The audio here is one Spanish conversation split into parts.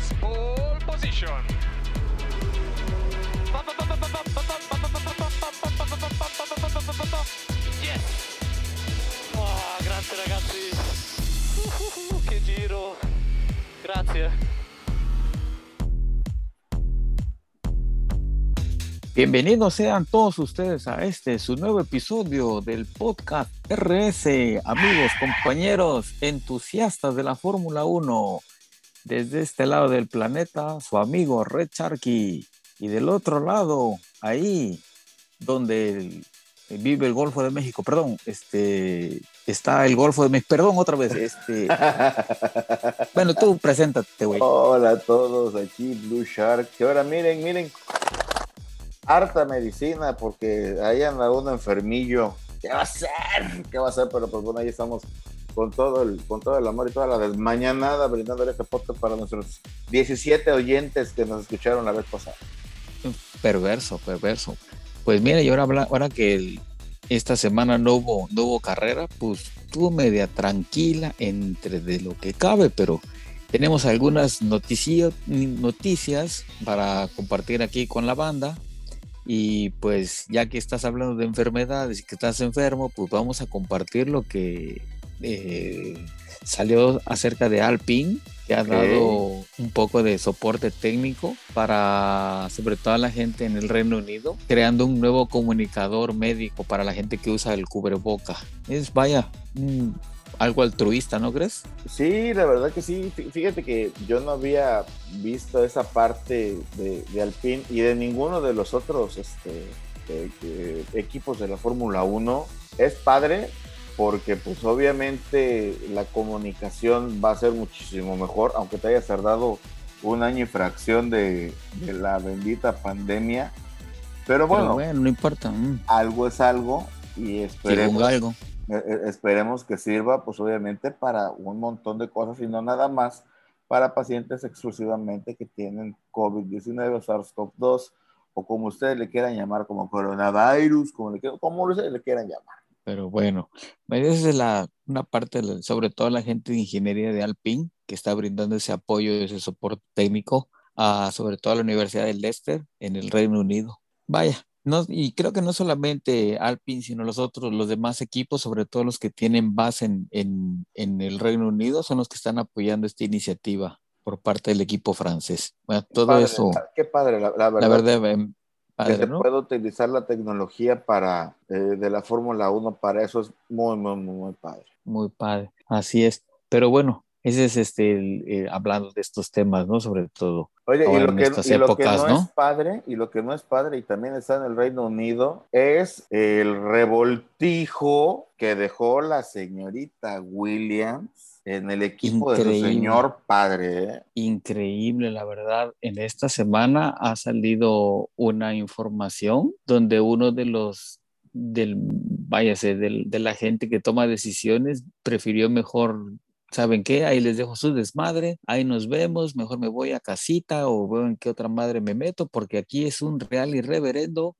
is pole position. Yes! Oh, ragazzi. Uh, giro. Grazie. Bienvenidos sean todos ustedes a este, su nuevo episodio del podcast RS, amigos, compañeros, entusiastas de la Fórmula 1. Desde este lado del planeta, su amigo Red Sharky. Y del otro lado, ahí, donde vive el Golfo de México, perdón, este, está el Golfo de México, perdón otra vez, este. bueno, tú preséntate, güey. Hola a todos, aquí Blue Shark. Que ahora miren, miren, harta medicina porque ahí anda uno enfermillo. ¿Qué va a hacer? ¿Qué va a hacer? Pero pues bueno, ahí estamos con todo el, con todo el amor y toda la desmañanada brindándole este podcast para nuestros 17 oyentes que nos escucharon la vez pasada. Perverso, perverso. Pues mira, y ahora, ahora que esta semana no hubo, no hubo carrera, pues estuvo media tranquila entre de lo que cabe, pero tenemos algunas noticias, noticias para compartir aquí con la banda. Y pues ya que estás hablando de enfermedades y que estás enfermo, pues vamos a compartir lo que eh, salió acerca de Alpine, que ha dado un poco de soporte técnico para sobre todo a la gente en el Reino Unido, creando un nuevo comunicador médico para la gente que usa el cubreboca. Es vaya, algo altruista, ¿no crees? Sí, la verdad que sí. Fíjate que yo no había visto esa parte de, de Alpine y de ninguno de los otros este, equipos de la Fórmula 1. Es padre porque pues obviamente la comunicación va a ser muchísimo mejor, aunque te hayas tardado un año y fracción de, de la bendita pandemia. Pero bueno, Pero bueno no importa. Mm. Algo es algo y esperemos, algo. esperemos que sirva pues obviamente para un montón de cosas y no nada más para pacientes exclusivamente que tienen COVID-19 o SARS-CoV-2 o como ustedes le quieran llamar, como coronavirus, como, le, como ustedes le quieran llamar. Pero bueno, es la, una parte, sobre todo la gente de ingeniería de Alpine, que está brindando ese apoyo, ese soporte técnico, a, sobre todo a la Universidad de Leicester en el Reino Unido. Vaya, no, y creo que no solamente Alpine, sino los otros, los demás equipos, sobre todo los que tienen base en, en, en el Reino Unido, son los que están apoyando esta iniciativa por parte del equipo francés. Bueno, todo padre, eso. Qué padre, la, la verdad. La verdad, Padre, que se ¿no? puede utilizar la tecnología para eh, de la Fórmula 1 para eso es muy, muy, muy, muy padre. Muy padre, así es. Pero bueno, ese es este, el, eh, hablando de estos temas, ¿no? Sobre todo. Oye, y lo, que, y lo, épocas, que, no, ¿no, es padre, y lo que no es padre, y también está en el Reino Unido, es el revoltijo que dejó la señorita Williams en el equipo Increíble. de su señor padre. ¿eh? Increíble, la verdad. En esta semana ha salido una información donde uno de los del váyase del, de la gente que toma decisiones prefirió mejor ¿saben qué? Ahí les dejo su desmadre, ahí nos vemos, mejor me voy a casita o veo en qué otra madre me meto, porque aquí es un real y reverendo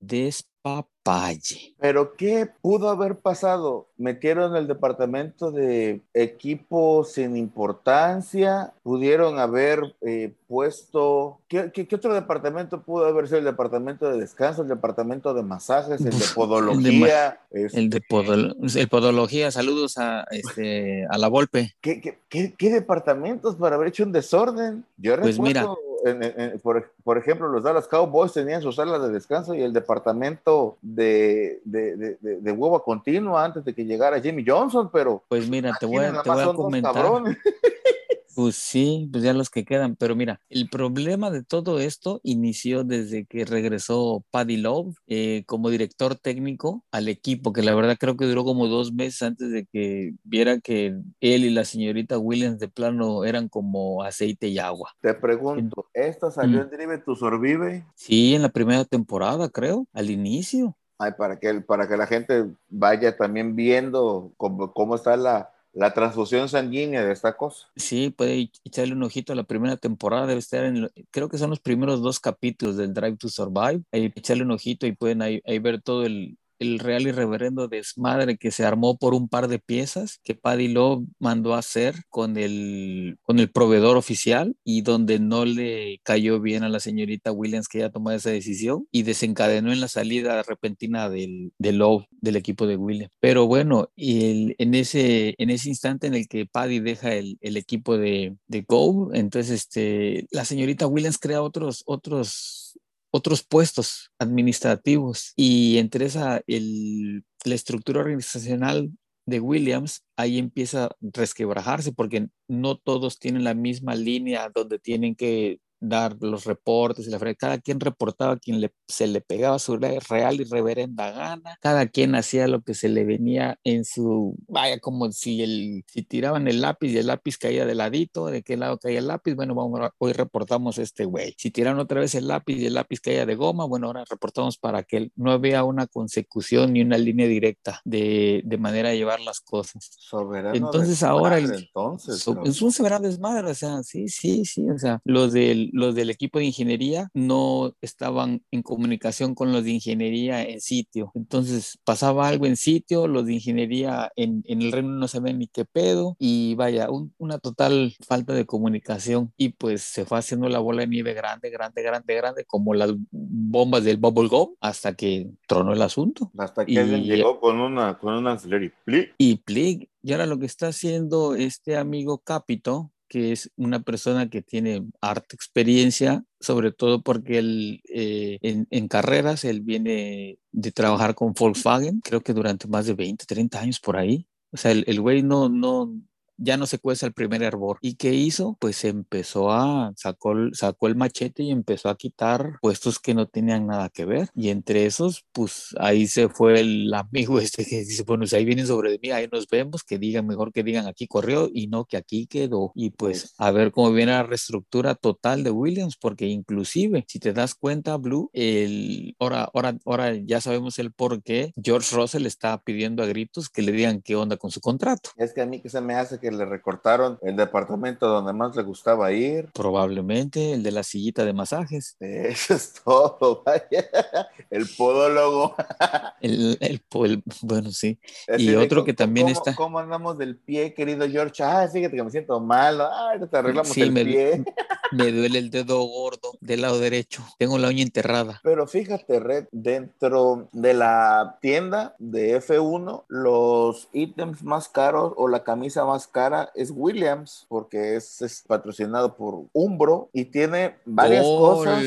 despapalle. Pero ¿qué pudo haber pasado? Metieron el departamento de equipo sin importancia, pudieron haber eh, puesto... ¿Qué, ¿Qué, qué, otro departamento pudo haber sido el departamento de descanso, el departamento de masajes, el de podología? El de, este... el de podolo, el podología, saludos a, este, a la Volpe. ¿Qué, qué, qué, qué departamentos para haber hecho un desorden? Yo pues recuerdo... mira, en, en, por, por, ejemplo, los Dallas Cowboys tenían sus salas de descanso y el departamento de, de, de, de hueva continua antes de que llegara Jimmy Johnson, pero... Pues mira, te voy, te voy a comentar. Pues sí, pues ya los que quedan. Pero mira, el problema de todo esto inició desde que regresó Paddy Love eh, como director técnico al equipo, que la verdad creo que duró como dos meses antes de que viera que él y la señorita Williams de plano eran como aceite y agua. Te pregunto, ¿esta salió mm. en Drive to Survive? Sí, en la primera temporada, creo, al inicio. Ay, para que, para que la gente vaya también viendo cómo, cómo está la, la transfusión sanguínea de esta cosa. Sí, puede echarle un ojito a la primera temporada, debe estar en, creo que son los primeros dos capítulos del Drive to Survive, echarle un ojito y pueden ahí, ahí ver todo el, el real y reverendo desmadre que se armó por un par de piezas que Paddy Lowe mandó a hacer con el, con el proveedor oficial y donde no le cayó bien a la señorita Williams que haya tomado esa decisión y desencadenó en la salida repentina del, del Lowe del equipo de Williams. Pero bueno, y en, ese, en ese instante en el que Paddy deja el, el equipo de, de Go, entonces este, la señorita Williams crea otros, otros otros puestos administrativos. Y entre esa, el, la estructura organizacional de Williams, ahí empieza a resquebrajarse porque no todos tienen la misma línea donde tienen que dar los reportes y la cada quien reportaba a quien le, se le pegaba su real y reverenda gana, cada quien hacía lo que se le venía en su, vaya, como si, el, si tiraban el lápiz y el lápiz caía de ladito, de qué lado caía el lápiz, bueno, vamos, hoy reportamos este güey. Si tiraron otra vez el lápiz y el lápiz caía de goma, bueno, ahora reportamos para que no había una consecución ni una línea directa de, de manera de llevar las cosas. Soberano entonces ahora entonces, es un soberano desmadre, o sea, sí, sí, sí, o sea, los del los del equipo de ingeniería no estaban en comunicación con los de ingeniería en sitio. Entonces pasaba algo en sitio, los de ingeniería en, el reino no sabían ni qué pedo y vaya, una total falta de comunicación y pues se fue haciendo la bola de nieve grande, grande, grande, grande, como las bombas del bubble gum hasta que tronó el asunto. Hasta que alguien llegó con una, con una Y plig. Y ahora lo que está haciendo este amigo Capito que es una persona que tiene harta experiencia, sobre todo porque él eh, en, carreras, él viene de trabajar con Volkswagen, creo que durante más de 20, 30 años por ahí. O sea, el, el güey no, no, ya no se cuesta el primer hervor. ¿Y qué hizo? Pues empezó a, sacó, sacó el machete y empezó a quitar puestos que no tenían nada que ver. Y entre esos, pues ahí se fue el amigo este que dice, bueno, si ahí vienen sobre de mí, ahí nos vemos, que digan, mejor que digan aquí corrió y no que aquí quedó. Y pues a ver cómo viene la reestructura total de Williams, porque inclusive, si te das cuenta, Blue, el, ahora, ahora, ahora ya sabemos el por qué George Russell está pidiendo a gritos que le digan qué onda con su contrato. Es que a mí que se me hace que le recortaron el departamento donde más le gustaba ir. Probablemente el de la sillita de masajes. Eso es todo, vaya. El podólogo. el, el, bueno, sí. y otro que también está. ¿Cómo andamos del pie, querido George? Ah, fíjate que me siento mal. Ah, te arreglamos el pie. Me duele el dedo gordo del lado derecho. Tengo la uña enterrada. Pero fíjate, Red, dentro de la tienda de F1, los ítems más caros o la camisa más cara es Williams, porque es, patrocinado por Umbro y tiene varias cosas.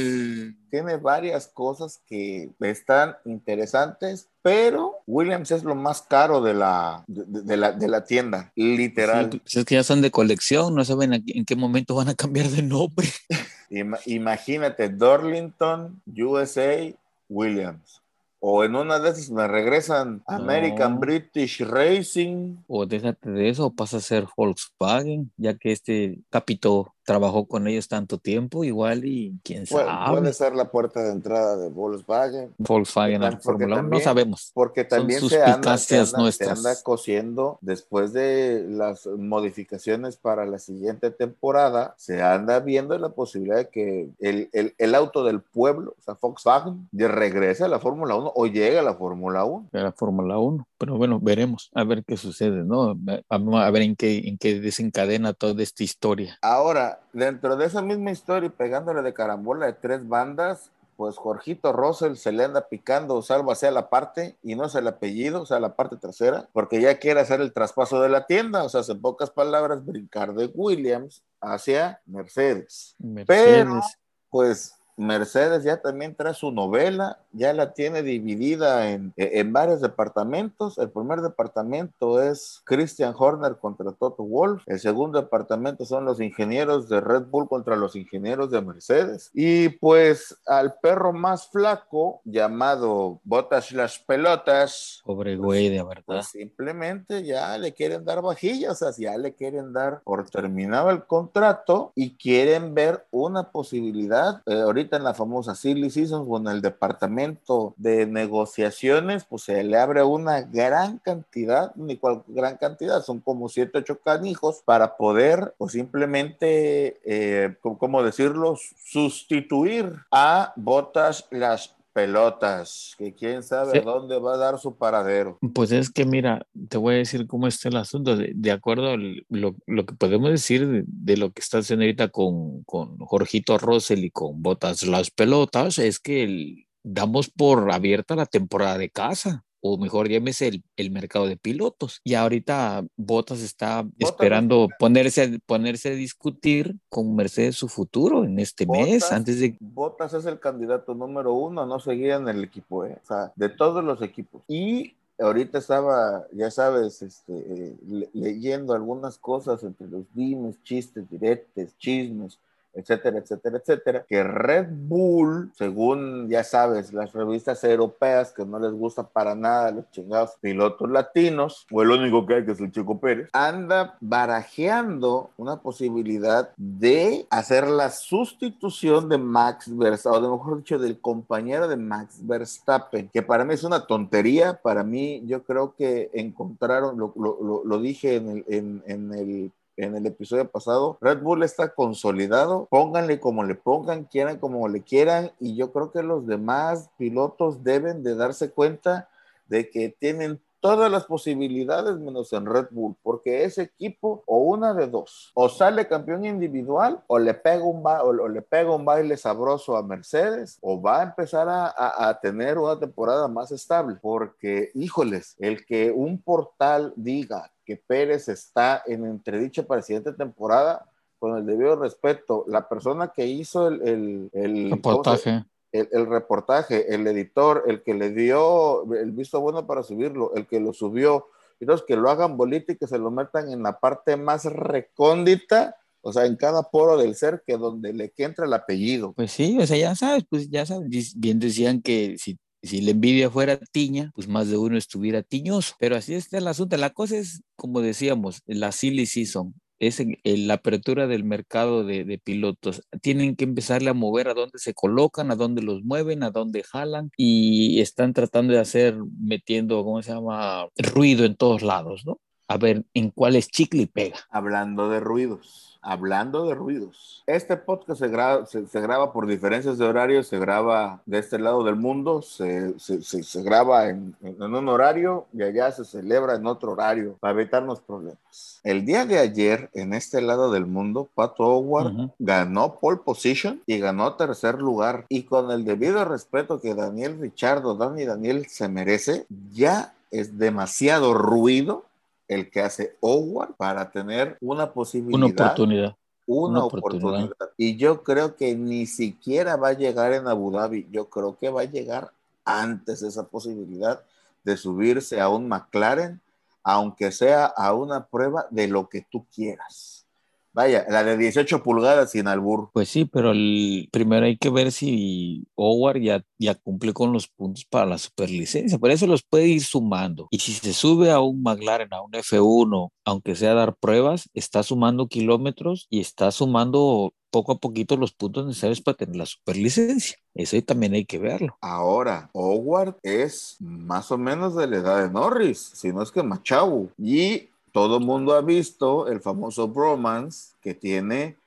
Tiene varias cosas que están interesantes, pero Williams es lo más caro de la, de, la, de la, tienda, literal. Pues es que ya son de colección, no saben en qué momento van a cambiar de nombre. Imagínate, Dorlington, USA, Williams. O en una de esas me regresan American British Racing. O déjate de eso, pasa a ser Volkswagen, ya que este capito trabajó con ellos tanto tiempo, igual y quién sabe. Puede ser la puerta de entrada de Volkswagen. Volkswagen la Fórmula 1, no sabemos. Porque también se anda, se, anda, se anda, cosiendo después de las modificaciones para la siguiente temporada, se anda viendo la posibilidad de que el, el, el auto del pueblo, o sea, Volkswagen, regrese a la Fórmula 1 o llegue a la Fórmula 1. A la Fórmula 1, pero bueno, veremos, a ver qué sucede, ¿no? A, ver en qué, en qué desencadena toda esta historia. Ahora, dentro de esa misma historia y pegándole de carambola de tres bandas, pues Jorgito Russell se le anda picando, salvo hacia la parte y no es el apellido, o sea, la parte trasera, porque ya quiere hacer el traspaso de la tienda, o sea, en pocas palabras, brincar de Williams hacia Mercedes. Mercedes. Pero, pues Mercedes ya también trae su novela, ya la tiene dividida en, en, varios departamentos. El primer departamento es Christian Horner contra Toto Wolf. El segundo departamento son los ingenieros de Red Bull contra los ingenieros de Mercedes. Y pues al perro más flaco, llamado Botas las Pelotas. Pobre güey, de verdad. Pues simplemente ya le quieren dar vajillas, o sea, ya le quieren dar por terminado el contrato y quieren ver una posibilidad. Eh, ahorita en la famosa Silly Seasons o en el departamento de negociaciones, pues se le abre una gran cantidad, ni cual gran cantidad, son como 7, 8 canijos para poder, o simplemente, eh, ¿cómo decirlo?, sustituir a Botas las pelotas, que quién sabe a dónde va a dar su paradero. Pues es que mira, te voy a decir cómo está el asunto, de, acuerdo a lo, que podemos decir de, lo que está haciendo ahorita con, con Jorgito Russell y con Botas las pelotas, es que damos por abierta la temporada de casa o mejor llámese el, el, mercado de pilotos. Y ahorita Botas está esperando ponerse, ponerse a discutir con Mercedes su futuro en este mes, antes de... Botas es el candidato número uno, no seguía en el equipo, ¿eh? o sea, de todos los equipos. Y ahorita estaba, ya sabes, este, eh, leyendo algunas cosas entre los dimes, chistes, diretes, chismes etcétera, etcétera, etcétera, que Red Bull, según ya sabes, las revistas europeas que no les gusta para nada los chingados pilotos latinos, o el único que hay que es el Chico Pérez, anda barajeando una posibilidad de hacer la sustitución de Max Verstappen, o mejor dicho, del compañero de Max Verstappen, que para mí es una tontería, para mí yo creo que encontraron, lo, lo, lo, dije en el, en, en el en el episodio pasado, Red Bull está consolidado, pónganle como le pongan, quieran como le quieran, y yo creo que los demás pilotos deben de darse cuenta de que tienen todas las posibilidades menos en Red Bull, porque ese equipo o una de dos, o sale campeón individual o le pega un, o le pega un baile sabroso a Mercedes o va a empezar a, a tener una temporada más estable, porque híjoles, el que un portal diga Pérez está en entredicho para la siguiente temporada, con el debido respeto, la persona que hizo el, el, reportaje. El, reportaje, el editor, el que le dio el visto bueno para subirlo, el que lo subió, y los que lo hagan bolita y que se lo metan en la parte más recóndita, o sea, en cada poro del ser que donde le que entra el apellido. Pues sí, o sea, ya sabes, pues ya sabes, bien decían que si si la envidia fuera tiña, pues más de uno estuviera tiñoso. Pero así está el asunto. La cosa es, como decíamos, la silly season. Es en, la apertura del mercado de, pilotos. Tienen que empezarle a mover a dónde se colocan, a dónde los mueven, a dónde jalan y están tratando de hacer, metiendo, ¿cómo se llama? Ruido en todos lados, ¿no? A ver en cuál es chicle y pega. Hablando de ruidos hablando de ruidos. Este podcast se graba, se, graba por diferencias de horario, se graba de este lado del mundo, se, se graba en, en, un horario y allá se celebra en otro horario para evitarnos problemas. El día de ayer, en este lado del mundo, Pato Howard ganó pole position y ganó tercer lugar. Y con el debido respeto que Daniel Richardo, Dani Daniel se merece, ya es demasiado ruido el que hace Howard para tener una posibilidad. Una oportunidad. Una, oportunidad. Y yo creo que ni siquiera va a llegar en Abu Dhabi. Yo creo que va a llegar antes esa posibilidad de subirse a un McLaren, aunque sea a una prueba de lo que tú quieras. Vaya, la de 18 pulgadas sin albur. Pues sí, pero el, primero hay que ver si Howard ya, ya cumple con los puntos para la superlicencia. Por eso los puede ir sumando. Y si se sube a un McLaren, a un F1, aunque sea dar pruebas, está sumando kilómetros y está sumando poco a poquito los puntos necesarios para tener la superlicencia. Eso también hay que verlo. Ahora, Howard es más o menos de la edad de Norris, si no es que Machau. Y todo el mundo ha visto el famoso bromance que tiene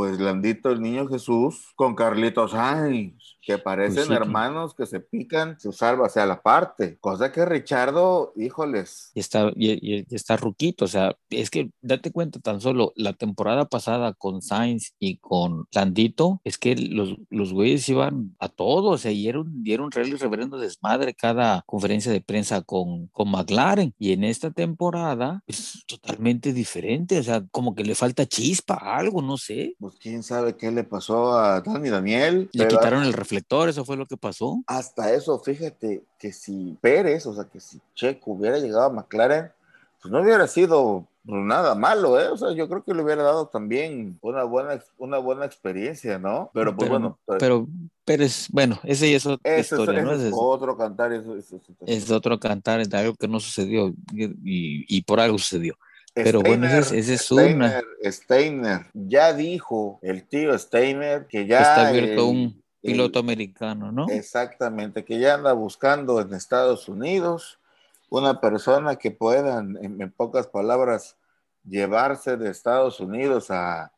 pues Landito el Niño Jesús con Carlitos Sainz, que parecen pues hermanos que se pican su salva hacia la parte, cosa que Richardo, híjoles. Y está, y, está ruquito, o sea, es que date cuenta tan solo la temporada pasada con Sainz y con Landito, es que los, los güeyes iban a todos, o sea, y era un, y un reverendo desmadre cada conferencia de prensa con, con McLaren, y en esta temporada es totalmente diferente, o sea, como que le falta chispa, algo, no sé. Pues quién sabe qué le pasó a Dani Daniel. Le quitaron el reflector, eso fue lo que pasó. Hasta eso, fíjate que si Pérez, o sea, que si Checo hubiera llegado a McLaren, pues no hubiera sido nada malo, ¿eh? O sea, yo creo que le hubiera dado también una buena, una buena experiencia, ¿no? Pero pues bueno. Pero Pérez, bueno, ese ya es otra historia, ¿no? Es, otro cantar. es otro cantar, es algo que no sucedió y, y por algo sucedió. Pero bueno, ese, es Steiner, Steiner, ya dijo el tío Steiner que ya está abierto un piloto americano, ¿no? Exactamente, que ya anda buscando en Estados Unidos una persona que pueda, en, pocas palabras, llevarse de Estados Unidos a,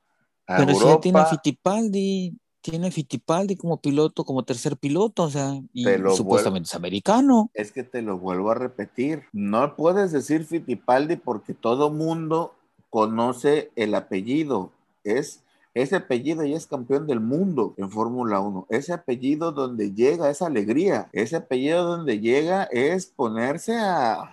a Pero Europa. si tiene Fittipaldi. Tiene Fittipaldi como piloto, como tercer piloto, o sea, y supuestamente es americano. Es que te lo vuelvo a repetir. No puedes decir Fittipaldi porque todo mundo conoce el apellido. Es ese apellido ya es campeón del mundo en Fórmula 1. Ese apellido donde llega es alegría. Ese apellido donde llega es ponerse a, a,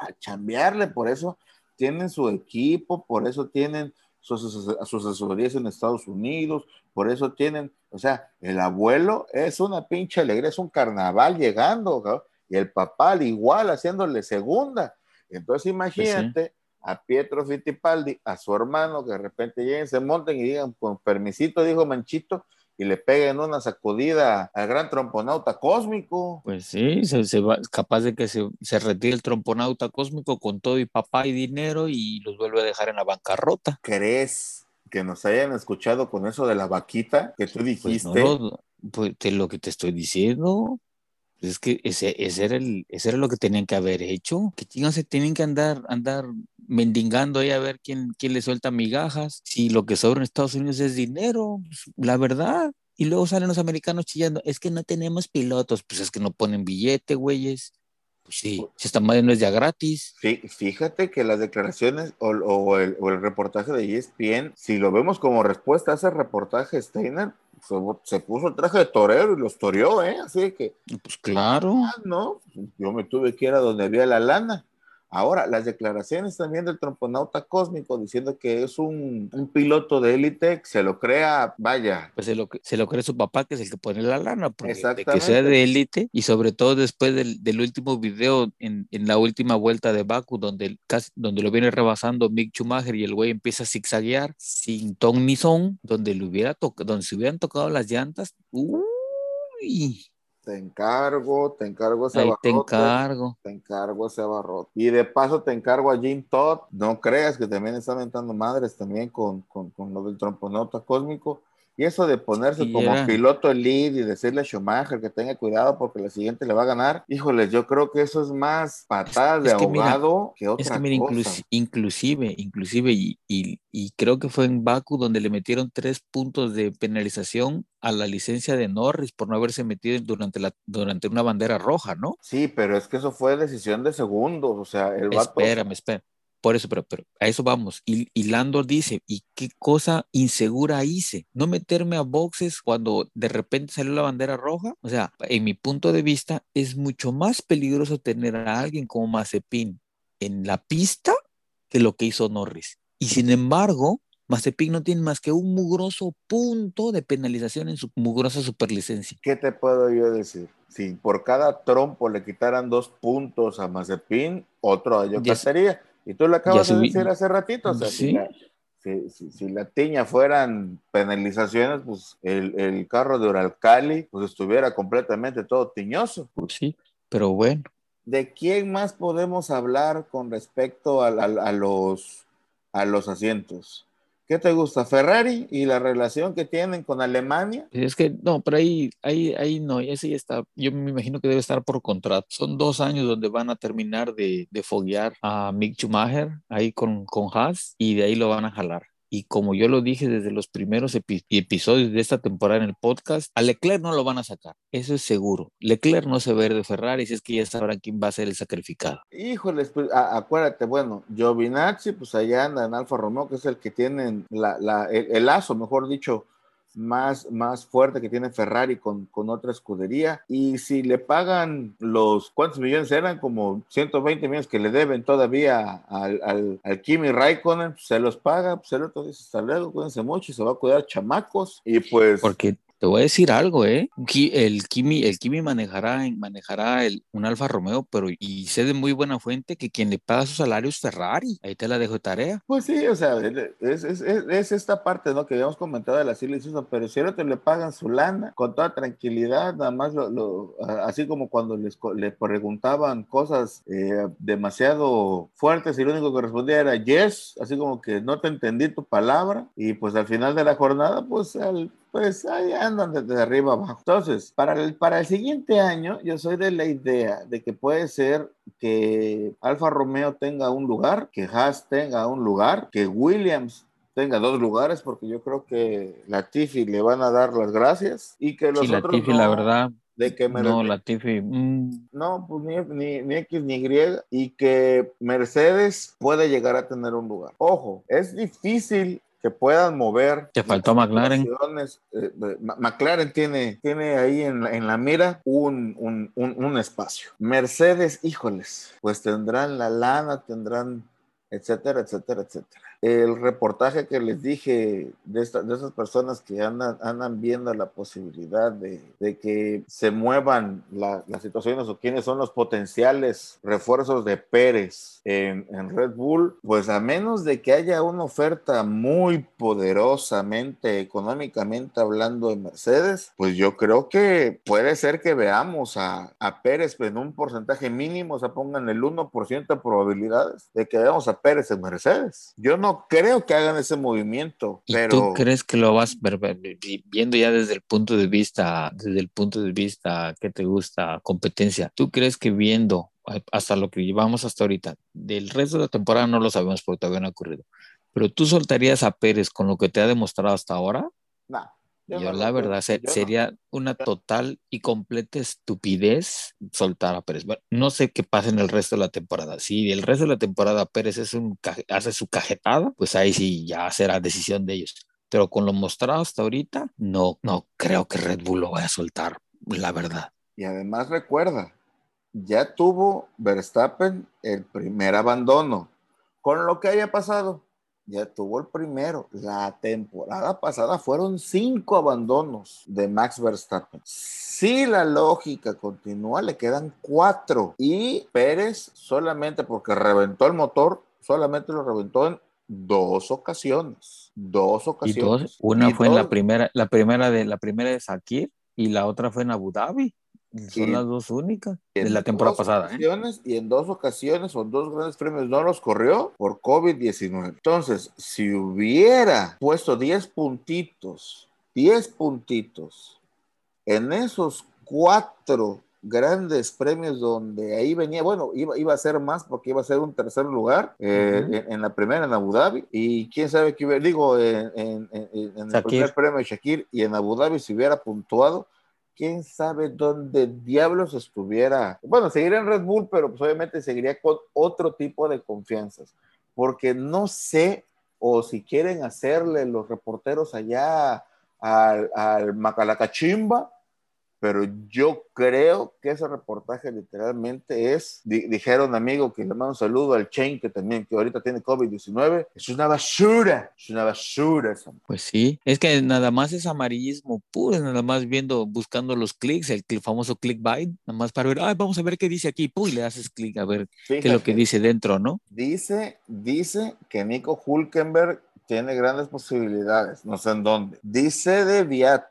a chambearle. Por eso tienen su equipo, por eso tienen sus, sus asesorías en Estados Unidos, por eso tienen, o sea, el abuelo es una pinche alegría, es un carnaval llegando, ¿no? y el papá al igual haciéndole segunda. Entonces imagínate. Sí a Pietro Fittipaldi, a su hermano, que de repente lleguen, se monten y digan, con permisito, dijo Manchito, y le peguen una sacudida al gran tromponauta cósmico. Pues sí, se, se va, capaz de que se, se, retire el tromponauta cósmico con todo y papá y dinero y los vuelve a dejar en la bancarrota. ¿Crees que nos hayan escuchado con eso de la vaquita que tú dijiste? Pues, no, pues lo que te estoy diciendo. Es que ese, ese, era el, ese era lo que tenían que haber hecho. Que chingados se tienen que andar, andar mendigando ahí a ver quién, quién le suelta migajas. Si lo que sobra en Estados Unidos es dinero, pues, la verdad. Y luego salen los americanos chillando, es que no tenemos pilotos, pues es que no ponen billete, güeyes. Pues sí, si esta madre no es ya gratis. Fíjate que las declaraciones o, o, el, o, el, reportaje de ESPN, si lo vemos como respuesta a ese reportaje, Steiner se, se puso el traje de torero y los toreó, ¿eh? Así que. Pues claro. Ah, no, yo me tuve que ir a donde había la lana. Ahora, las declaraciones también del tromponauta cósmico diciendo que es un, un piloto de élite, se lo crea, vaya. Pues se lo, se lo cree su papá, que es el que pone la lana, porque de que sea de élite, y sobre todo después del, del último video en, en, la última vuelta de Baku, donde, casi, donde lo viene rebasando Mick Schumacher y el güey empieza a zigzaguear sin ton ni son, donde, le hubiera donde se hubieran tocado las llantas, uy, te encargo, te encargo ese Ahí te encargo. Te encargo ese abarrote. Y de paso te encargo a Jim Todd. No creas que también está aventando madres también con, con, con lo del tromponauta cósmico. Y eso de ponerse como piloto elite y decirle a Schumacher que tenga cuidado porque la siguiente le va a ganar. Híjoles, yo creo que eso es más patadas de es que mira, ahogado que otra Es que mira, cosa. inclusi- inclusive, inclusive, y, y, y creo que fue en Baku donde le metieron tres puntos de penalización a la licencia de Norris por no haberse metido durante, la, durante una bandera roja, ¿no? Sí, pero es que eso fue decisión de segundos. O sea, el vato. Espérame, espérame. Por eso, pero, pero a eso vamos. Y, y Lando dice, ¿y qué cosa insegura hice? No meterme a boxes cuando de repente salió la bandera roja. O sea, en mi punto de vista, es mucho más peligroso tener a alguien como Mazepin en la pista que lo que hizo Norris. Y sin embargo, Mazepin no tiene más que un mugroso punto de penalización en su mugrosa superlicencia. ¿Qué te puedo yo decir? Si por cada trompo le quitaran dos puntos a Mazepin, otro a Ya Yocatería. Y tú lo acabas de decir hace ratito. O sea, si, la, si, si- si la tiña fueran penalizaciones, pues el, el carro de Uralcali pues estuviera completamente todo tiñoso. Pues sí, pero bueno. ¿De quién más podemos hablar con respecto a, a- a los, a los asientos? ¿Qué te gusta? Ferrari y la relación que tienen con Alemania. Es que no, pero ahí, ahí, ahí no, ese ya está, yo me imagino que debe estar por contrato. Son dos años donde van a terminar de, de foguear a Mick Schumacher ahí con, con Haas y de ahí lo van a jalar. Y como yo lo dije desde los primeros epi- episodios de esta temporada en el podcast, a Leclerc no lo van a sacar, eso es seguro. Leclerc no se va de Ferrari, si es que ya sabrán quién va a ser el sacrificado. Híjoles, pues acuérdate, bueno, Giovinazzi, pues allá anda en Alfa Romeo, que es el que tienen la, la- el, el lazo, mejor dicho, más, más fuerte que tiene Ferrari con, con otra escudería. Y si le pagan los, ¿cuántos millones eran? Como 120 millones que le deben todavía al, al, al Kimi Raikkonen, se los paga, pues el otro dice, hasta luego, cuídense mucho y se va a cuidar chamacos. Y pues... Porque te voy a decir algo, ¿eh? El Kimi, manejará, un Alfa Romeo, pero y sé de muy buena fuente que quien le paga su salario es Ferrari. Ahí te la dejo de tarea. Pues sí, o sea, es, es, es, es esta parte, ¿no? Que habíamos comentado de la Silly pero si ahora te le pagan su lana con toda tranquilidad, nada más lo, así como cuando les, le preguntaban cosas eh, demasiado fuertes y lo único que respondía era yes, así como que no te entendí tu palabra, y pues al final de la jornada, pues al- pues ahí andan desde arriba abajo. Entonces, para el, para el siguiente año, yo soy de la idea de que puede ser que Alfa Romeo tenga un lugar, que Haas tenga un lugar, que Williams tenga dos lugares, porque yo creo que la Tifi le van a dar las gracias y que los Sí, otros Latifi, no, la verdad, de que no, Latifi, mm, no, pues ni, ni, ni X ni Y, y que Mercedes puede llegar a tener un lugar. Ojo, es difícil que puedan mover. Te faltó McLaren. Eh, McLaren tiene, tiene ahí en la, en la mira un, un, un, un espacio. Mercedes, híjoles, pues tendrán la lana, tendrán etcétera, etcétera, etcétera. El reportaje que les dije de, esta- de esas personas que andan, andan viendo la posibilidad de, de que se muevan la- las situaciones o quiénes son los potenciales refuerzos de Pérez en, en Red Bull, pues a menos de que haya una oferta muy poderosamente económicamente hablando de Mercedes, pues yo creo que puede ser que veamos a, a Pérez en un porcentaje mínimo, o sea, pongan el 1% de probabilidades de que veamos a Pérez en Mercedes. Yo no creo que hagan ese movimiento, ¿Y pero tú crees que lo vas viendo ya desde el punto de vista, desde el punto de vista que te gusta, competencia? ¿Tú crees que viendo hasta lo que llevamos hasta ahorita, del resto de la temporada no lo sabemos porque todavía no ha ocurrido, pero tú soltarías a Pérez con lo que te ha demostrado hasta ahora? nah, Yo, la verdad se- yo no. sería una total y completa estupidez soltar a Pérez. Bueno, no sé qué pasa en el resto de la temporada. Si el resto de la temporada Pérez es un, hace su cajetada, pues ahí sí ya será decisión de ellos. Pero con lo mostrado hasta ahorita, no, no creo que Red Bull lo vaya a soltar, la verdad. Y además recuerda, ya tuvo Verstappen el primer abandono. Con lo que haya pasado, ya tuvo el primero. La temporada pasada fueron cinco abandonos de Max Verstappen. Si la lógica continúa, le quedan cuatro. Y Pérez solamente porque reventó el motor, solamente lo reventó en dos ocasiones. Dos Y ocasiones. dos, una Y fue en la primera, la primera de la primera de Sakir y la otra fue en Abu Dhabi. Son Y- las dos únicas de la temporada pasada. ¿eh? Y en dos ocasiones o dos grandes premios no los corrió por COVID-19. Entonces, si hubiera puesto 10 puntitos, 10 puntitos en esos cuatro grandes premios donde ahí venía, bueno, iba, iba a ser más porque iba a ser un tercer lugar eh, Ujú. en, en la primera en Abu Dhabi y quién sabe qué hubiera, digo, en, en- en- el primer premio de Shakir y en Abu Dhabi si hubiera puntuado, quién sabe dónde diablos estuviera. Bueno, seguiría en Red Bull, pero pues obviamente seguiría con otro tipo de confianzas, porque no sé o si quieren hacerle los reporteros allá al, al Macalacachimba, pero yo creo que ese reportaje literalmente es, di- dijeron amigo que le mando un saludo al Chain, que también, que ahorita tiene COVID-19, es una basura, es una basura esa Pues sí, es que nada más es amarillismo puro, nada más viendo, buscando los clics, el famoso clickbait, nada más para ver, ay, vamos a ver qué dice aquí, ¡pum! y le haces clic a ver qué es lo que dice dentro, ¿no? Dice, dice que Nico Hulkenberg tiene grandes posibilidades, no sé en dónde. Dice de Viat,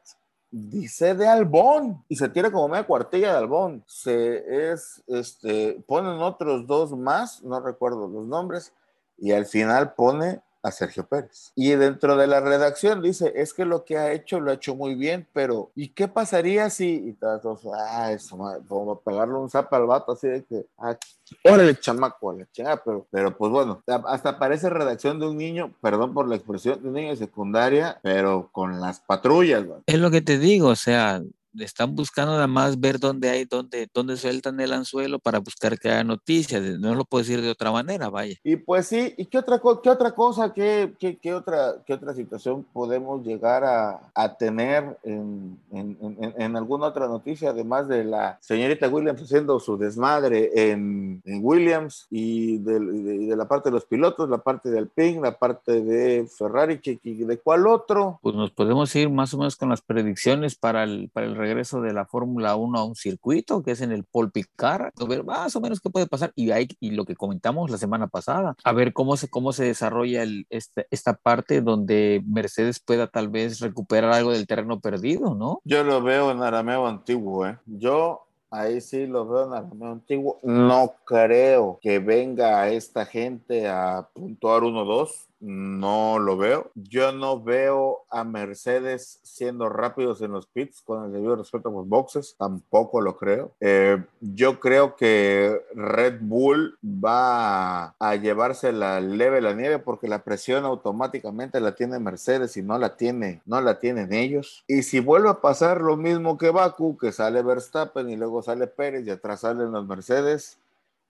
dice de Albón, y se tira como media cuartilla de Albón. Se es, este, ponen otros dos más, no recuerdo los nombres, y al final pone a Sergio Pérez. Y dentro de la redacción dice, es que lo que ha hecho lo ha hecho muy bien, pero ¿y qué pasaría si? Y todos, ah, eso, madre, como pegarle un zap al vato así de que, ah, órale, chamaco, a la chingada, pero, pero pues bueno, hasta parece redacción de un niño, perdón por la expresión, de un niño de secundaria, pero con las patrullas, güey. Es lo que te digo, o sea, están buscando nada más ver dónde hay, dónde, dónde sueltan el anzuelo para buscar que haya noticias, no lo puedo decir de otra manera, vaya. Y pues sí, ¿y qué otra, qué otra cosa, qué, qué, qué otra, qué otra situación podemos llegar a, a tener en, en, en- en alguna otra noticia, además de la señorita Williams haciendo su desmadre en, en Williams y de, y de la parte de los pilotos, la parte de Alpine, la parte de Ferrari, que, que- ¿de cuál otro? Pues nos podemos ir más o menos con las predicciones para el, para el regreso de la Fórmula 1 a un circuito, que es en el Paul Picard, a ver más o menos qué puede pasar, y, hay, y lo que comentamos la semana pasada, a ver cómo se, cómo se desarrolla el, este, esta parte donde Mercedes pueda tal vez recuperar algo del terreno perdido, ¿no? Yo lo veo en arameo antiguo, ¿eh? Yo ahí sí lo veo en arameo antiguo. No creo que venga esta gente a puntuar 1-2. No lo veo. Yo no veo a Mercedes siendo rápidos en los pits con el debido respeto a los boxes, tampoco lo creo. Eh, yo creo que Red Bull va a llevarse la leve la nieve porque la presión automáticamente la tiene Mercedes y no la tiene, no la tienen ellos. Y si vuelve a pasar lo mismo que Baku, que sale Verstappen y luego sale Pérez y atrás salen los Mercedes,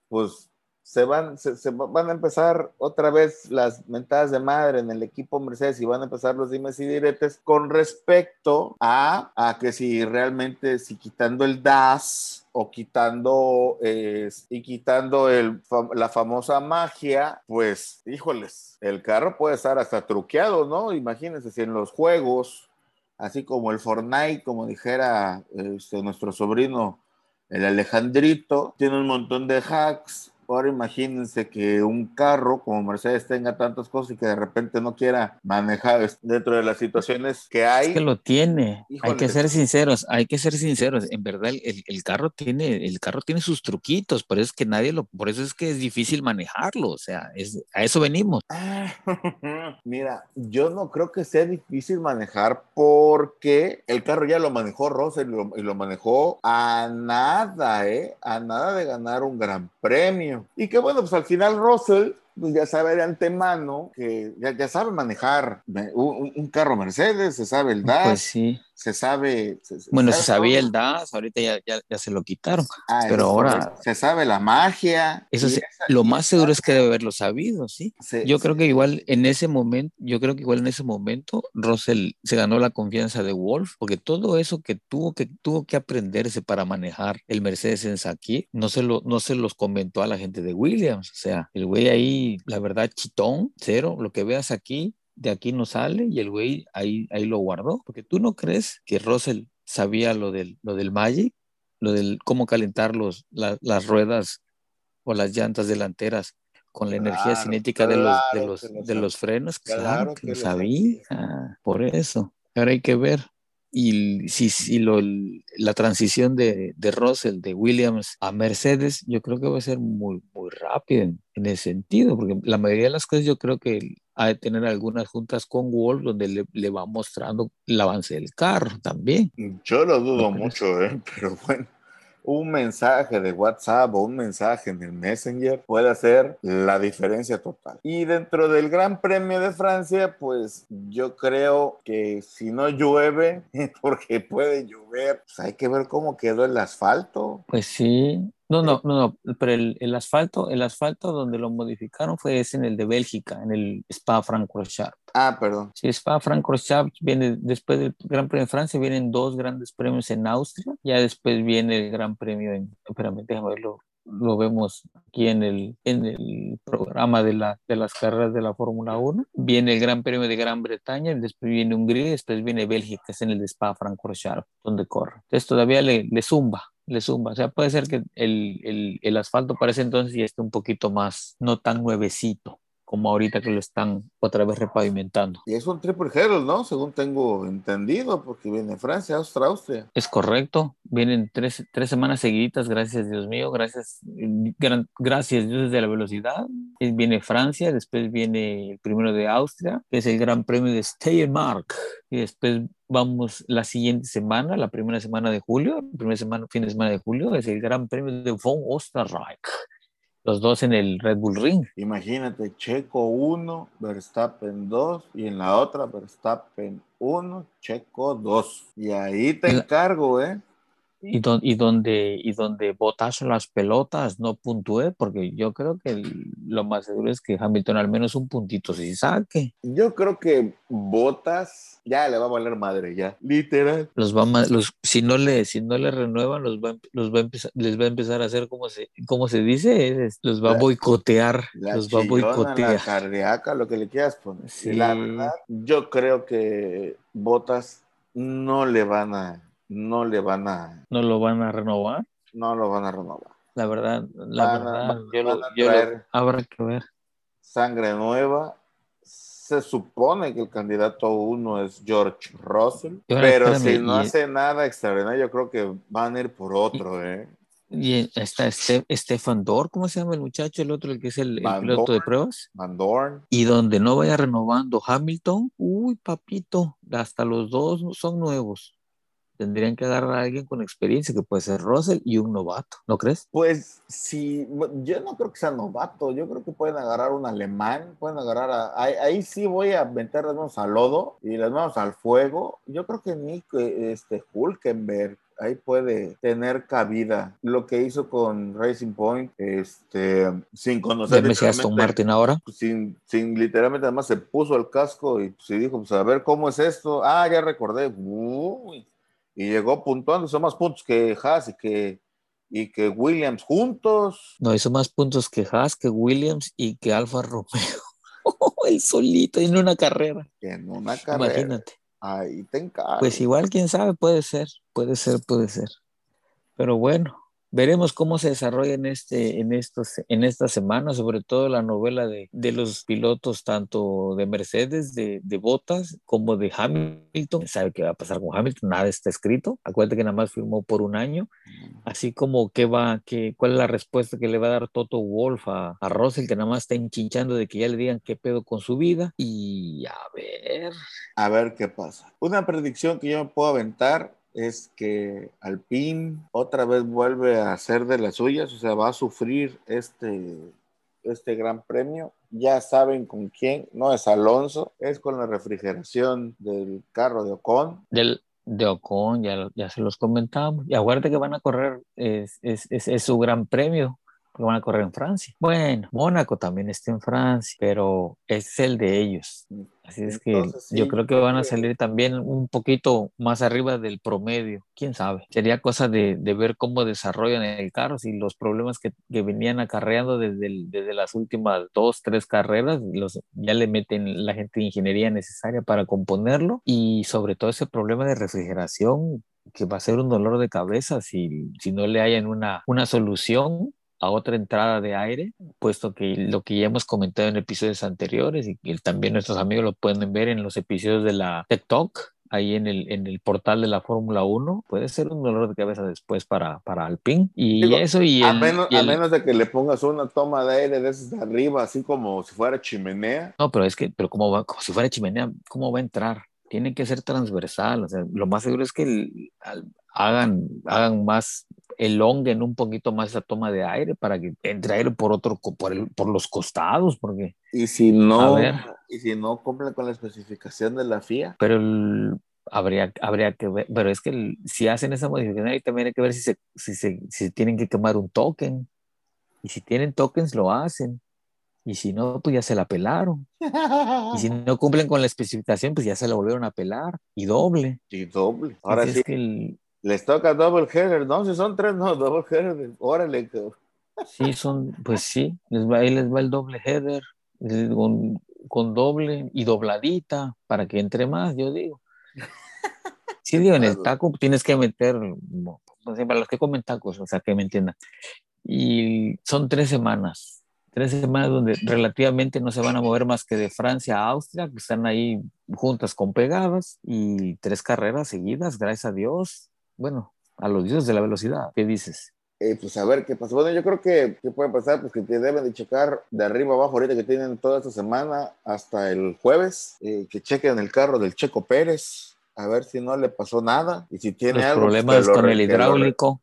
pues se van, se, van a empezar otra vez las mentadas de madre en el equipo Mercedes y van a empezar los dimes y diretes con respecto a, a que si realmente, si quitando el DAS o quitando y quitando el, la famosa magia, pues, híjoles, el carro puede estar hasta truqueado, ¿no? Imagínense si en los juegos, así como el Fortnite, como dijera este, nuestro sobrino, el Alejandrito, tiene un montón de hacks Ahora imagínense que un carro como Mercedes tenga tantas cosas y que de repente no quiera manejar dentro de las situaciones que hay. Es que lo tiene. Hay que ser sinceros, hay que ser sinceros. En verdad, el, el, carro tiene, el carro tiene sus truquitos, por eso es que nadie lo, por eso es que es difícil manejarlo. O sea, es, a eso venimos. Mira, yo no creo que sea difícil manejar porque el carro ya lo manejó Rosa y lo, y lo manejó a nada, ¿eh? A nada de ganar un gran premio. Y que bueno, pues al final Russell pues ya sabe de antemano que ya, ya sabe manejar un, un, carro Mercedes, se sabe el DAS. Pues sí se sabe. bueno, se sabía el DAS, ahorita ya, ya, se lo quitaron. Ah, pero ahora. Se sabe la magia. Eso sí, lo más seguro es que debe haberlo sabido, ¿sí? yo creo que igual en ese momento, yo creo que igual en ese momento, Russell se ganó la confianza de Wolf, porque todo eso que tuvo que, tuvo que aprenderse para manejar el Mercedes en Saki, no se, lo, no se los comentó a la gente de Williams. O sea, el güey ahí, la verdad, chitón, cero. Lo que veas aquí, de aquí no sale y el güey ahí, ahí lo guardó. Porque tú no crees que Russell sabía lo del, lo del Magic, lo del cómo calentar los, las ruedas o las llantas delanteras con la energía cinética de, los, de, los, de los frenos. Claro, que, lo sabía. Por eso. Ahora hay que ver. Y si, si lo, la transición de, de Russell, de Williams a Mercedes, yo creo que va a ser muy, muy rápida en, en ese sentido, porque la mayoría de las cosas yo creo que ha de tener algunas juntas con Wolf donde le, le, va mostrando el avance del carro también. Yo lo dudo mucho, ¿eh? pero bueno un mensaje de WhatsApp o un mensaje en el Messenger puede hacer la diferencia total. Y dentro del Gran Premio de Francia, pues yo creo que si no llueve, porque puede llover, pues hay que ver cómo quedó el asfalto. Pues sí, no, no, no, no, pero el, el, asfalto, el asfalto donde lo modificaron fue ese en el de Bélgica, en el Spa Francorchamps. Ah, perdón. Sí, Spa Francorchamps viene después del Gran Premio de Francia, vienen dos grandes premios en Austria, ya después viene el Gran Premio en, espérame, déjame verlo, lo vemos aquí en el, en el programa de, la, de las carreras de la Fórmula 1. Viene el Gran Premio de Gran Bretaña, después viene Hungría, después viene Bélgica, es en el de Spa Francorchamps, donde corre. Entonces todavía le, le zumba le zumba. O sea, puede ser que el, el, el asfalto parece entonces ya esté un poquito más, no tan nuevecito como ahorita que lo están otra vez repavimentando. Y es un triple header, ¿no? Según tengo entendido, porque viene Francia, Austria, Austria. Es correcto, vienen tres, tres semanas seguiditas, gracias Dios mío, gracias, gran, gracias Dios de la velocidad. Viene Francia, después viene el primero de Austria, que es el Gran Premio de Steiermark, y después vamos la siguiente semana, la primera semana de julio, primera semana, fin de semana de julio, es el Gran Premio de von Osterreich los dos en el Red Bull Ring. Imagínate, Checo 1, Verstappen 2 y en la otra Verstappen 1, Checo 2. Y ahí te encargo, ¿eh? Y, y, donde, y donde botas las pelotas no puntúe, porque yo creo que lo más seguro es que Hamilton al menos un puntito sí saque. Yo creo que botas ya le va a valer madre, ya, literal. Los va los, si, no le, si no le renuevan, los va, los va a empezar, les va a empezar a hacer como se, como se dice, los va a boicotear. los va a boicotear. La cardíaca, lo que le quieras poner. La verdad, yo creo que botas no le van a no le van a... ¿No lo van a renovar? No lo van a renovar. La verdad, la verdad, yo, habrá que ver. Sangre nueva. Se supone que el candidato uno es George Russell, pero si no hace nada extraordinario, yo creo que van a ir por otro, ¿eh? Y está este, Stefan Dor, ¿cómo se llama el muchacho? El otro, el que es el, piloto de Dorn. pruebas. Van Dorn. Y donde no vaya renovando Hamilton, uy, papito, hasta los dos son nuevos. Tendrían que agarrar a alguien con experiencia, que puede ser Russell y un novato, ¿no crees? Pues sí, yo no creo que sea novato, yo creo que pueden agarrar un alemán, pueden agarrar a... Ahí, ahí sí voy a meter las manos al lodo y las manos al fuego. Yo creo que Nick, eh, este, Hulkenberg, ahí puede tener cabida. Lo que hizo con Racing Point, este, sin conocer... Me Aston Martin ahora. sin, sin literalmente además se puso el casco y se dijo, pues a ver cómo es esto. Ah, ya recordé. Uy. Y llegó puntuando, son más puntos que Haas y que, y que Williams juntos. No hizo más puntos que Haas, que Williams y que Alfa Romeo. El solito en una carrera. En una carrera. Imagínate. Ahí te encargo. Pues igual, quién sabe, puede ser, puede ser, puede ser. Pero bueno, veremos cómo se desarrolla en, este, en, estos, en esta semana, sobre todo la novela de, de los pilotos, tanto de Mercedes, de, de Bottas, como de Hamilton. Sabe qué va a pasar con Hamilton, nada está escrito. Acuérdate que nada más firmó por un año. Así como qué va, qué, cuál es la respuesta que le va a dar Toto Wolf a, a Russell, que nada más está enchinchando de que ya le digan qué pedo con su vida. Y a ver, A ver qué pasa. Una predicción que yo me puedo aventar es que Alpine otra vez vuelve a hacer de las suyas, o sea, va a sufrir este, este gran premio. Ya saben con quién, no es Alonso, es con la refrigeración del carro de Ocon. del, de Ocon, ya, ya se los comentamos. Y acuérdate que van a correr, es, es, es su gran premio, porque van a correr en Francia. Bueno, Mónaco también está en Francia, pero es el de ellos. Así es que Entonces, sí, yo creo que van a salir también un poquito más arriba del promedio. Quién sabe. Sería cosa de, de ver cómo desarrollan el carro, si los problemas que, que venían acarreando desde, el- desde las últimas dos, tres carreras, los, ya le meten la gente de ingeniería necesaria para componerlo y sobre todo ese problema de refrigeración que va a ser un dolor de cabeza si, si no le hayan una, una solución a otra entrada de aire, puesto que lo que ya hemos comentado en episodios anteriores y que también nuestros amigos lo pueden ver en los episodios de la TikTok, ahí en el, en el portal de la Fórmula 1, puede ser un dolor de cabeza después para, para Alpine. Y Digo, eso y a, el, menos, y a el- menos de que le pongas una toma de aire de esas de arriba, así como si fuera chimenea. No, pero es que, pero como va, como si fuera chimenea, ¿cómo va a entrar? Tiene que ser transversal, o sea, lo más seguro es que el- al- hagan, hagan más, elonguen un poquito más esa toma de aire para que entre aire por otro, por, el- por los costados, porque, Y si no, y si no cumple con la especificación de la FIA, pero el- habría, habría que ver, pero es que el- si hacen esa modificación ahí también hay que ver si se, si se, si tienen que quemar un token, y si tienen tokens lo hacen, y si no, pues ya se la pelaron. Y si no cumplen con la especificación, pues ya se la volvieron a pelar y doble. y doble. Ahora Así sí, es que el- les toca double header, no, si son tres, no, double header, órale, cabrón. sí, son, pues sí, les va, ahí les va el doble header eh, con, con doble y dobladita para que entre más, yo digo. Sí, digo, en el taco tienes que meter, pues, para los que comen tacos, o sea, que me entiendan. Y son tres semanas, tres semanas donde relativamente no se van a mover más que de Francia a Austria, que están ahí juntas con pegadas, y tres carreras seguidas, gracias a Dios. Bueno, a los dioses de la velocidad, ¿qué dices? Eh, pues a ver qué pasa. Bueno, yo creo que, que puede pasar, pues que te deben de checar de arriba abajo ahorita que tienen toda esta semana hasta el jueves, eh, que chequen el carro del Checo Pérez, a ver si no le pasó nada y si tiene Los algo. pues, problemas lo con el hidráulico.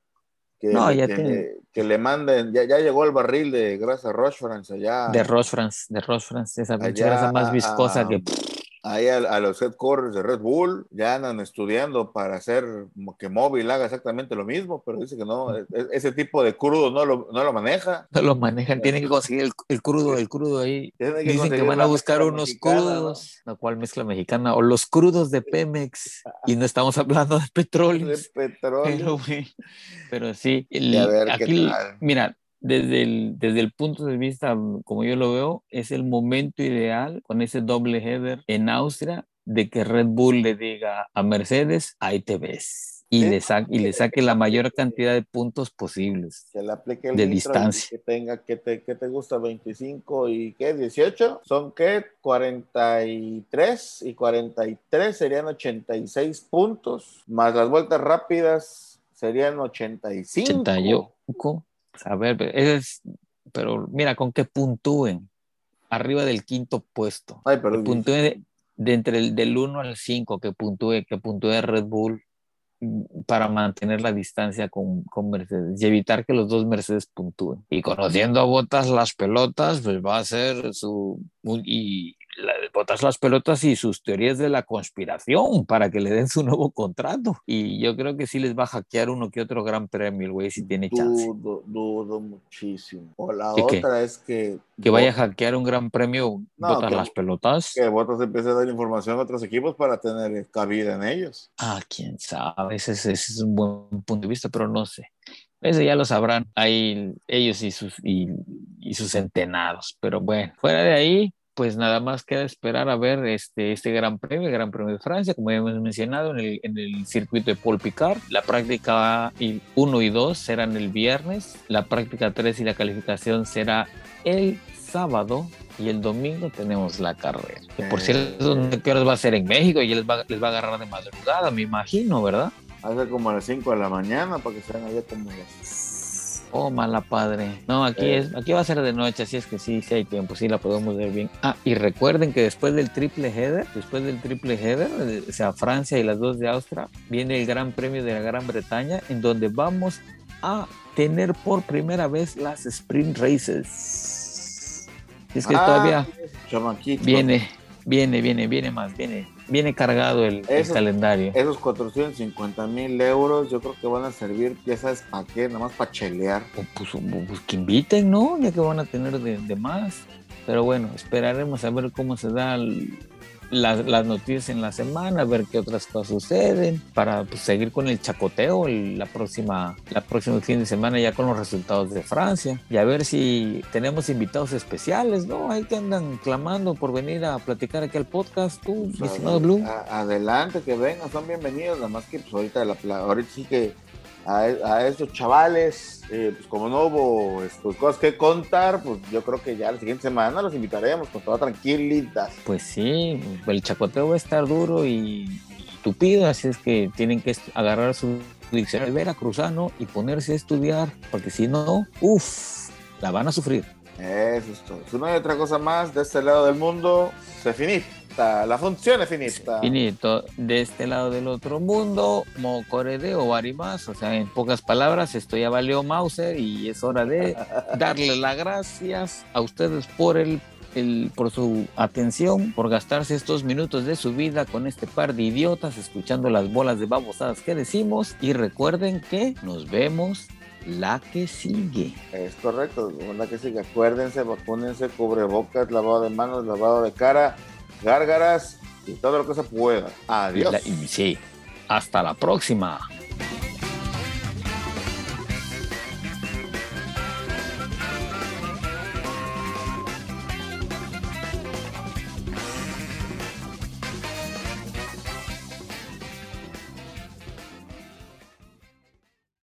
que, No, le- ya que, tiene- que le manden, ya, ya llegó el barril de grasa Rochefort allá. De Roche France, de Roche France, esa grasa más viscosa que ahí a, a los headquarters de Red Bull, ya andan estudiando para hacer que móvil haga exactamente lo mismo, pero dice que no, e- e- ese tipo de crudo no lo, no lo maneja. no lo manejan, tienen que conseguir el, el crudo, el crudo ahí. Que Dicen que van a buscar unos mexicana, ¿no? crudos, la cual mezcla mexicana, o los crudos de Pemex, y no estamos hablando de petróleo. de petróleo. Pero, sí, el- Y a ver qué aquí, mira, desde el, desde el punto de vista, como yo lo veo, es el momento ideal con ese doble header en Austria de que Red Bull le diga a Mercedes, ahí te ves. Y, le, sa- y le saque la mayor cantidad de puntos posibles. que le aplique el de distancia. Que tenga, que te, que te gusta 25 y qué, 18, son qué, 43 y 43 serían 86 puntos, más las vueltas rápidas serían 85. 88. A ver, es, pero mira, con que puntúen arriba del quinto puesto. Ay, perdón. puntúe de, de, entre el del 1 al 5, que puntúe, que puntúe Red Bull para mantener la distancia con, con, Mercedes y evitar que los dos Mercedes puntúen. Y conociendo a Botas las pelotas, pues va a ser su... Y Botas las pelotas y sus teorías de la conspiración para que le den su nuevo contrato. Y yo creo que sí les va a hackear uno que otro gran premio, el güey, si tiene chance. Dudo, dudo muchísimo. O la otra es que... Que vaya a hackear un gran premio, no, Botas que, las pelotas. Que Botas empiece a dar información a otros equipos para tener cabida en ellos. Ah, quién sabe, ese, ese es un buen punto de vista, pero no sé. Eso ya lo sabrán ahí ellos y sus, y, y sus centenados. Pero bueno, fuera de ahí, pues nada más queda esperar a ver este, este Gran Premio, el Gran Premio de Francia, como ya hemos mencionado, en el, en el circuito de Paul Picard. La práctica 1 y 2 serán el viernes, la práctica 3 y la calificación será el sábado y el domingo tenemos la carrera. Que por cierto, ¿qué horas va a ser en México? Y les va, les va a agarrar de madrugada, me imagino, ¿verdad? Hace como a las 5 de la mañana para que sean allá como las Oh, mala padre. No, aquí Eh. es, aquí va a ser de noche, así es que sí, sí hay tiempo, sí la podemos ver bien. Ah, y recuerden que después del triple header, después del triple header, eh, o sea, Francia y las dos de Austria, viene el Gran Premio de la Gran Bretaña, en donde vamos a tener por primera vez las sprint races. Es que Ah, todavía viene, viene, viene, viene más, viene, viene cargado el, el calendario. Esos 450 mil euros yo creo que van a servir, ya sabes, para qué, nada más para chelear. Pues, pues que inviten, ¿no? Ya que van a tener de, de más. Pero bueno, esperaremos a ver cómo se dan las, las noticias en la semana, ver qué otras cosas suceden, para pues, seguir con el chacoteo el- la próxima, la próxima fin de semana ya con los resultados de Francia. Y a ver si tenemos invitados especiales, ¿no? Ahí que andan clamando por venir a platicar aquí al podcast, tú, mi estimado Blue. adelante, que vengan, son bienvenidos, nada más que pues ahorita, la, ahorita sí que a, a estos chavales, eh, pues como no hubo pues, cosas que contar, pues yo creo que ya la siguiente semana los invitaremos con toda tranquilidad. Pues sí, el chacoteo va a estar duro y, y tupido, así es que tienen que agarrar su diccionario veracruzano y ponerse a estudiar, porque si no, uff, la van a sufrir. Eso es todo. Si no hay otra cosa más de este lado del mundo, se finita. La función es finita. Finito, de este lado del otro mundo, mocorede o más, o sea, en pocas palabras, esto ya valió Mauser y es hora de darle las gracias a ustedes por el, el- por su atención, por gastarse estos minutos de su vida con este par de idiotas escuchando las bolas de babosadas que decimos y recuerden que nos vemos la que sigue. Es correcto, ¿verdad que sí? Que Acuérdense, vacúnense, cubrebocas, lavado de manos, lavado de cara, gárgaras y todo lo que se pueda. Adiós. La, y sí, hasta la próxima.